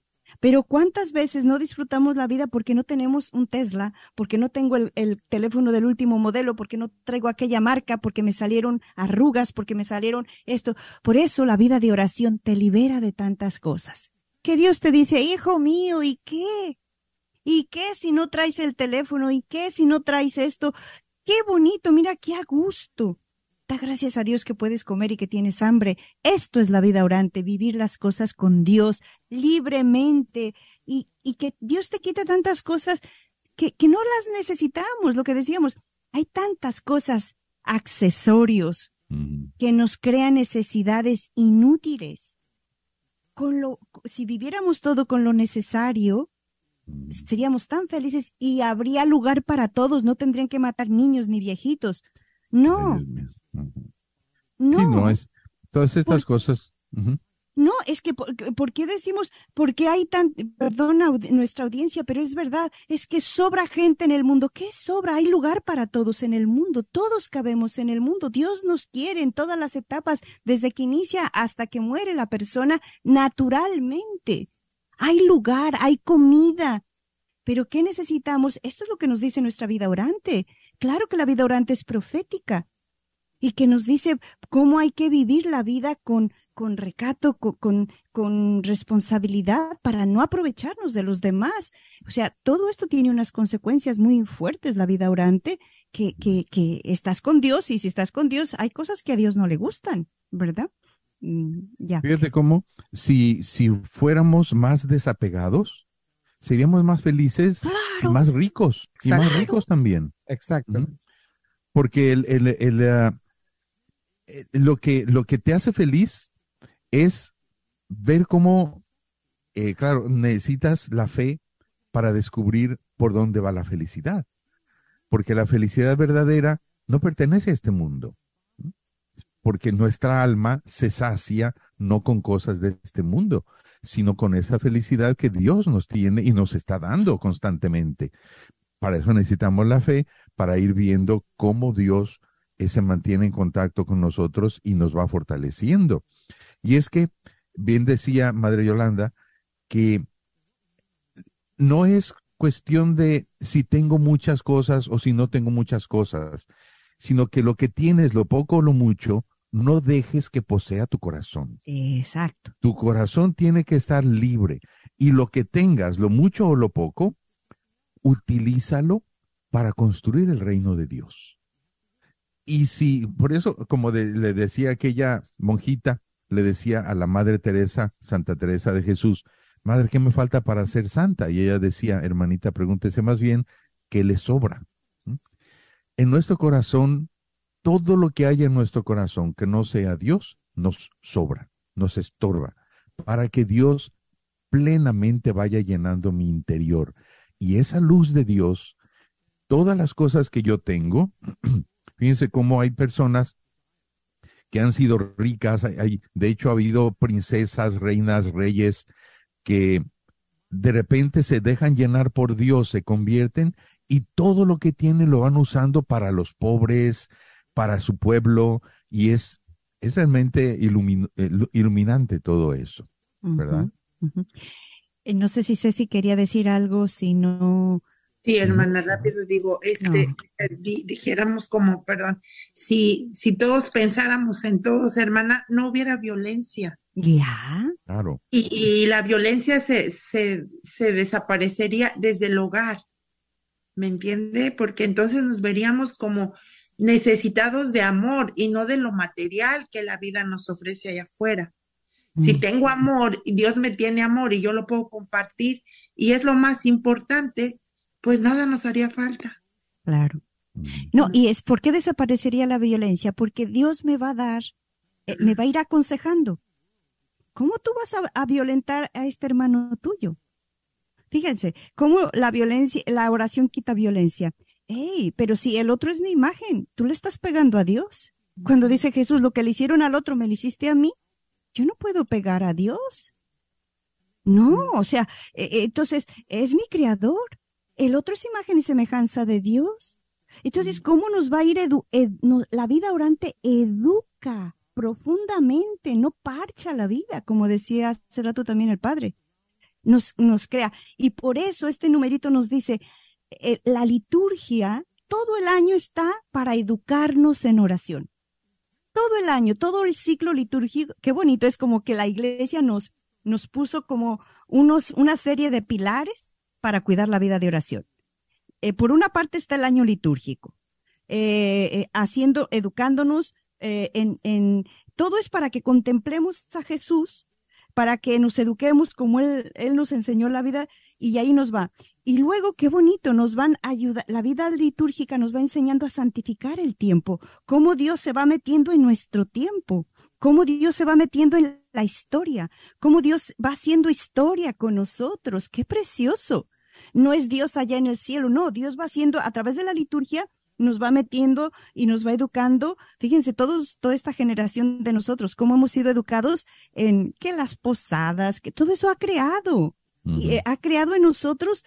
Pero ¿cuántas veces no disfrutamos la vida porque no tenemos un Tesla, porque no tengo el, teléfono del último modelo, porque no traigo aquella marca, porque me salieron arrugas, porque me salieron esto? Por eso la vida de oración te libera de tantas cosas. Que Dios te dice, hijo mío, ¿y qué? ¿Y qué si no traes el teléfono? ¿Y qué si no traes esto? Qué bonito, mira qué a gusto. Da gracias a Dios que puedes comer y que tienes hambre. Esto es la vida orante, vivir las cosas con Dios libremente y, y que Dios te quita tantas cosas que, que no las necesitamos. Lo que decíamos, hay tantas cosas, accesorios, que nos crean necesidades inútiles. Con lo, si viviéramos todo con lo necesario, seríamos tan felices y habría lugar para todos, no tendrían que matar niños ni viejitos. No, no. no es. Todas estas cosas. No, es que, por, qué decimos, por qué hay tan, perdona nuestra audiencia, pero es verdad, es que sobra gente en el mundo. ¿Qué sobra? Hay lugar para todos en el mundo, todos cabemos en el mundo. Dios nos quiere en todas las etapas, desde que inicia hasta que muere la persona, naturalmente. Hay lugar, hay comida. Pero ¿qué necesitamos? Esto es lo que nos dice nuestra vida orante. Claro que la vida orante es profética y que nos dice cómo hay que vivir la vida con, con recato, con, con, responsabilidad para no aprovecharnos de los demás. O sea, todo esto tiene unas consecuencias muy fuertes, la vida orante, que, que, que estás con Dios y si estás con Dios hay cosas que a Dios no le gustan, ¿verdad? Mm, ya. Fíjate cómo si, si fuéramos más desapegados, seríamos más felices y más ricos, y más ricos también. Exacto. Porque el, el, el, eh, lo, que, lo que te hace feliz es ver cómo, eh, claro, necesitas la fe para descubrir por dónde va la felicidad. Porque la felicidad verdadera no pertenece a este mundo. Porque nuestra alma se sacia no con cosas de este mundo, sino con esa felicidad que Dios nos tiene y nos está dando constantemente. Para eso necesitamos la fe, para ir viendo cómo Dios se mantiene en contacto con nosotros y nos va fortaleciendo. Y es que, bien decía Madre Yolanda, que no es cuestión de si tengo muchas cosas o si no tengo muchas cosas, sino que lo que tienes, lo poco o lo mucho, no dejes que posea tu corazón. Exacto. Tu corazón tiene que estar libre y lo que tengas, lo mucho o lo poco, utilízalo para construir el reino de Dios. Y si, por eso, como le decía aquella monjita, le decía a la Madre Teresa, Santa Teresa de Jesús, Madre, ¿qué me falta para ser santa? Y ella decía, hermanita, pregúntese más bien, ¿qué le sobra? ¿Mm? En nuestro corazón todo lo que haya en nuestro corazón que no sea Dios nos sobra, nos estorba, para que Dios plenamente vaya llenando mi interior. Y esa luz de Dios, todas las cosas que yo tengo, fíjense cómo hay personas que han sido ricas, hay, de hecho ha habido princesas, reinas, reyes que de repente se dejan llenar por Dios, se convierten y todo lo que tienen lo van usando para los pobres, para su pueblo y es, es realmente iluminante todo eso, ¿verdad? Eh, no sé si Ceci quería decir algo, si no... Sí, hermana, rápido digo, este, eh, dijéramos como, perdón, si, si todos pensáramos en todos, hermana, no hubiera violencia. Ya. Claro. Y, y la violencia se, se, se desaparecería desde el hogar. ¿Me entiende? Porque entonces nos veríamos como necesitados de amor y no de lo material que la vida nos ofrece allá afuera. Si tengo amor y Dios me tiene amor y yo lo puedo compartir y es lo más importante, pues nada nos haría falta. Claro. No, y es por qué desaparecería la violencia, porque Dios me va a dar, eh, me va a ir aconsejando. ¿Cómo tú vas a, a, violentar a este hermano tuyo? Fíjense, cómo la violencia, la oración quita violencia. Hey, pero si el otro es mi imagen, tú le estás pegando a Dios. Cuando dice Jesús, lo que le hicieron al otro me lo hiciste a mí, yo no puedo pegar a Dios. No, o sea, e, e, entonces es mi creador. El otro es imagen y semejanza de Dios. Entonces, ¿cómo nos va a ir la vida orante educa profundamente, no parcha la vida, como decía hace rato también el Padre. Nos, nos crea. Y por eso este numerito nos dice, eh, la liturgia todo el año está para educarnos en oración. Todo el año, todo el ciclo litúrgico, qué bonito, es como que la iglesia nos, nos puso como unos, una serie de pilares para cuidar la vida de oración. Eh, por una parte está el año litúrgico, eh, haciendo, educándonos en, en, todo es para que contemplemos a Jesús, para que nos eduquemos como Él, él nos enseñó la vida y ahí nos va. Y luego, qué bonito, nos van a ayudar, la vida litúrgica nos va enseñando a santificar el tiempo, cómo Dios se va metiendo en nuestro tiempo, cómo Dios se va metiendo en la historia, cómo Dios va haciendo historia con nosotros. Qué precioso. No es Dios allá en el cielo, no, Dios va haciendo a través de la liturgia nos va metiendo y nos va educando. Fíjense, todos, toda esta generación de nosotros, cómo hemos sido educados en que las posadas, que todo eso ha creado. y, eh, ha creado en nosotros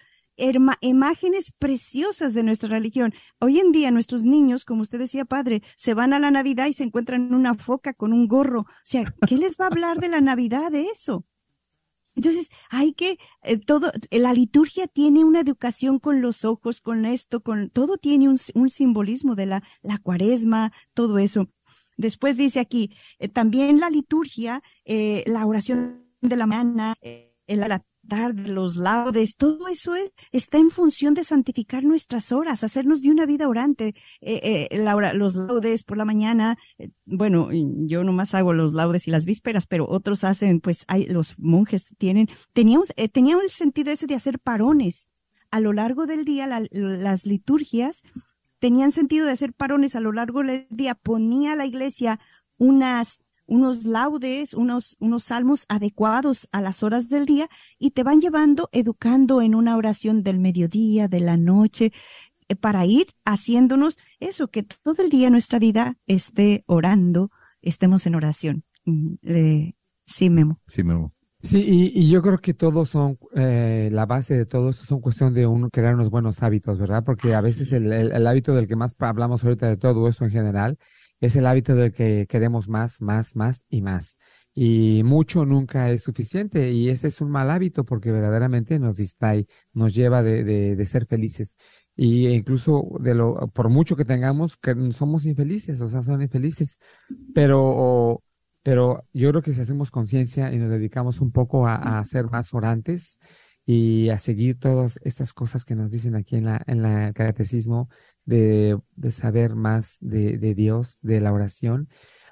imágenes preciosas de nuestra religión. Hoy en día nuestros niños, como usted decía, padre, se van a la Navidad y se encuentran una foca con un gorro. O sea, ¿qué les va a hablar de la Navidad de eso? Entonces, hay que, eh, todo, la liturgia tiene una educación con los ojos, con esto, con, todo tiene un, un simbolismo de la, la cuaresma, todo eso. Después dice aquí, eh, también la liturgia, eh, la oración de la mañana, la, de los laudes, todo eso está en función de santificar nuestras horas, hacernos de una vida orante. Eh, eh, los laudes por la mañana, eh, bueno, yo nomás hago los laudes y las vísperas, pero otros hacen, pues hay, los monjes tienen, teníamos, teníamos el sentido ese de hacer parones. A lo largo del día, las liturgias tenían sentido de hacer parones a lo largo del día. Ponía la iglesia unas unos laudes, unos, unos salmos adecuados a las horas del día y te van llevando, educando en una oración del mediodía, de la noche, eh, para ir haciéndonos eso, que todo el día nuestra vida esté orando, estemos en oración. Mm, sí, Memo. Sí, Memo. Sí, y, yo creo que todos son, eh, la base de todo esto son cuestión de uno crear unos buenos hábitos, ¿verdad? Porque a veces el, el, hábito del que más hablamos ahorita de todo esto en general es el hábito de que queremos más, más, más y más. Y mucho nunca es suficiente y ese es un mal hábito porque verdaderamente nos distrae, nos lleva de, de, ser felices. Y incluso de lo, por mucho que tengamos, que somos infelices, o sea, son infelices. Pero, pero yo creo que si hacemos conciencia y nos dedicamos un poco a, a ser más orantes, y a seguir todas estas cosas que nos dicen aquí en la, en la catecismo de, saber más de, de, Dios, de la oración,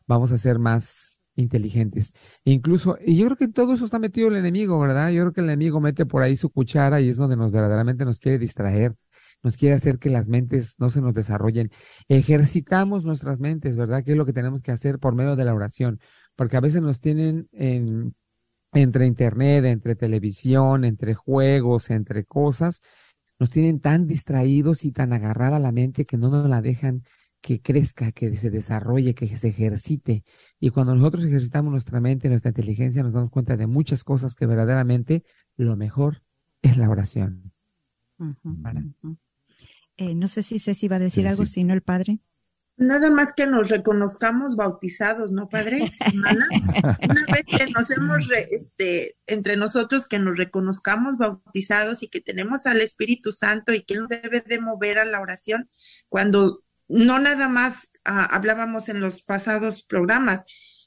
vamos a ser más inteligentes. Incluso, y yo creo que en todo eso está metido el enemigo, ¿verdad? Yo creo que el enemigo mete por ahí su cuchara y es donde nos verdaderamente nos quiere distraer. nos quiere hacer que las mentes no se nos desarrollen. Ejercitamos nuestras mentes, ¿verdad? Que es lo que tenemos que hacer por medio de la oración, porque a veces nos tienen en, entre internet, entre televisión, entre juegos, entre cosas, nos tienen tan distraídos y tan agarrada la mente que no nos la dejan que crezca, que se desarrolle, que se ejercite. Y cuando nosotros ejercitamos nuestra mente, nuestra inteligencia, nos damos cuenta de muchas cosas que verdaderamente lo mejor es la oración. Eh, no sé si Ceci va a decir algo, si no el padre. Nada más que nos reconozcamos bautizados, ¿no, padre? Una vez que nos hemos, este, entre nosotros, que nos reconozcamos bautizados y que tenemos al Espíritu Santo y que nos debe de mover a la oración, cuando no nada más ah, hablábamos en los pasados programas,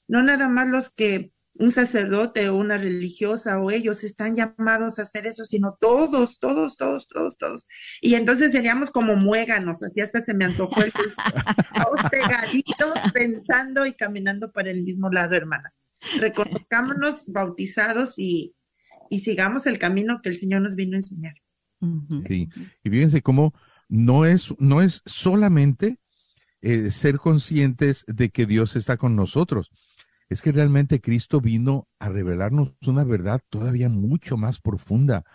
no nada más los que un sacerdote o una religiosa o ellos están llamados a hacer eso, sino todos, todos, todos, todos, todos. Y entonces seríamos como muéganos, así hasta se me antojó el todos pegaditos, pensando y caminando para el mismo lado, hermana. Reconozcámonos bautizados y, y sigamos el camino que el Señor nos vino a enseñar. Sí, y fíjense cómo no es, no es solamente eh, ser conscientes de que Dios está con nosotros, es que realmente Cristo vino a revelarnos una verdad todavía mucho más profunda.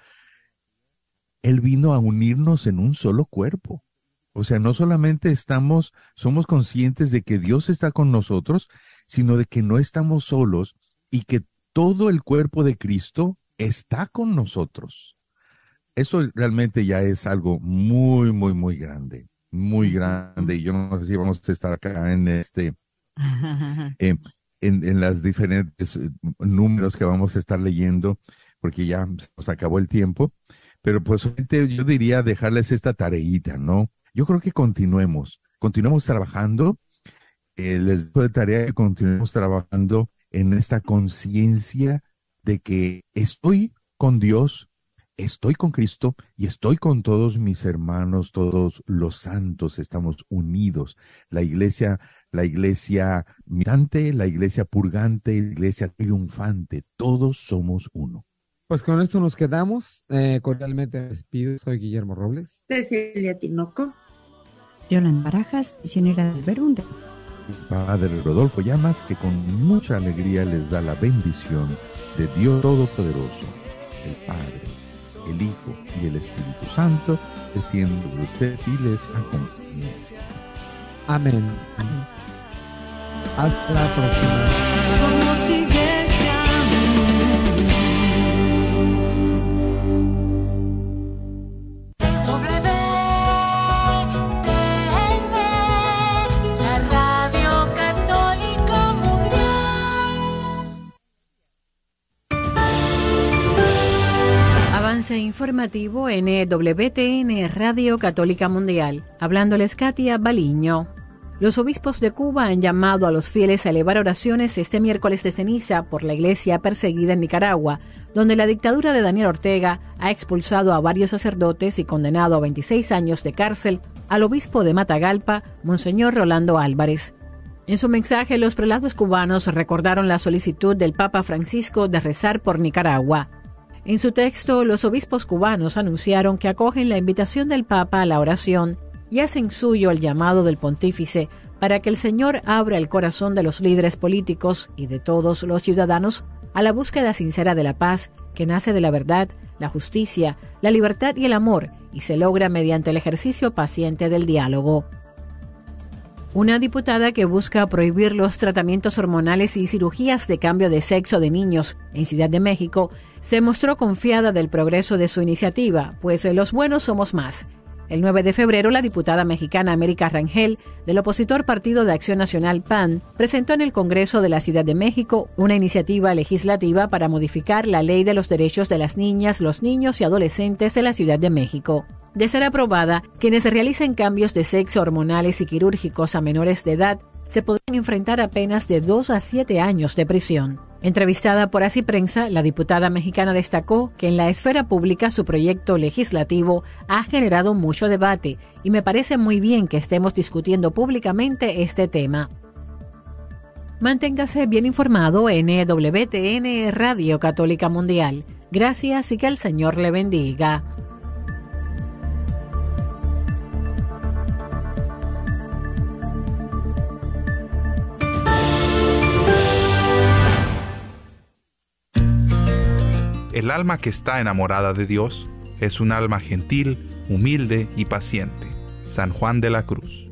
Él vino a unirnos en un solo cuerpo. O sea, no solamente estamos, somos conscientes de que Dios está con nosotros, sino de que no estamos solos y que todo el cuerpo de Cristo está con nosotros. Eso realmente ya es algo muy, muy, muy grande, muy grande. Y yo no sé si vamos a estar acá en este, eh, en, en las diferentes eh, números que vamos a estar leyendo, porque ya nos acabó el tiempo, pero pues yo diría dejarles esta tareita, ¿no? Yo creo que continuemos, continuemos trabajando, eh, les doy de tarea que continuemos trabajando en esta conciencia de que estoy con Dios, estoy con Cristo y estoy con todos mis hermanos, todos los santos, estamos unidos. La iglesia la iglesia mirante, la iglesia purgante, la iglesia triunfante, todos somos uno. Pues con esto nos quedamos. Eh, cordialmente despido. Soy Guillermo Robles. Cecilia Tinoco. Yolanda Barajas, misionera del Berunde. Padre Rodolfo Llamas, que con mucha alegría les da la bendición de Dios Todopoderoso, el Padre, el Hijo y el Espíritu Santo, desciendo sobre ustedes y les acompañe. Amén. Hasta la próxima. Somos iglesia. la radio católica mundial. Avance informativo en WTN Radio Católica Mundial. Hablándoles Katia Baliño. Los obispos de Cuba han llamado a los fieles a elevar oraciones este miércoles de ceniza por la iglesia perseguida en Nicaragua, donde la dictadura de Daniel Ortega ha expulsado a varios sacerdotes y condenado a 26 años de cárcel al obispo de Matagalpa, Monseñor Rolando Álvarez. En su mensaje, los prelados cubanos recordaron la solicitud del Papa Francisco de rezar por Nicaragua. En su texto, los obispos cubanos anunciaron que acogen la invitación del Papa a la oración y hacen suyo el llamado del pontífice para que el Señor abra el corazón de los líderes políticos y de todos los ciudadanos a la búsqueda sincera de la paz que nace de la verdad, la justicia, la libertad y el amor y se logra mediante el ejercicio paciente del diálogo. Una diputada que busca prohibir los tratamientos hormonales y cirugías de cambio de sexo de niños en Ciudad de México se mostró confiada del progreso de su iniciativa, pues los buenos somos más el 9 de febrero, la diputada mexicana América Rangel, del opositor Partido de Acción Nacional PAN, presentó en el Congreso de la Ciudad de México una iniciativa legislativa para modificar la ley de los derechos de las niñas, los niños y adolescentes de la Ciudad de México. De ser aprobada, quienes realicen cambios de sexo hormonales y quirúrgicos a menores de edad se podrán enfrentar a penas de 2 a 7 años de prisión. Entrevistada por Así Prensa, la diputada mexicana destacó que en la esfera pública su proyecto legislativo ha generado mucho debate y me parece muy bien que estemos discutiendo públicamente este tema. Manténgase bien informado en EWTN Radio Católica Mundial. Gracias y que el Señor le bendiga. El alma que está enamorada de Dios es un alma gentil, humilde y paciente. San Juan de la Cruz.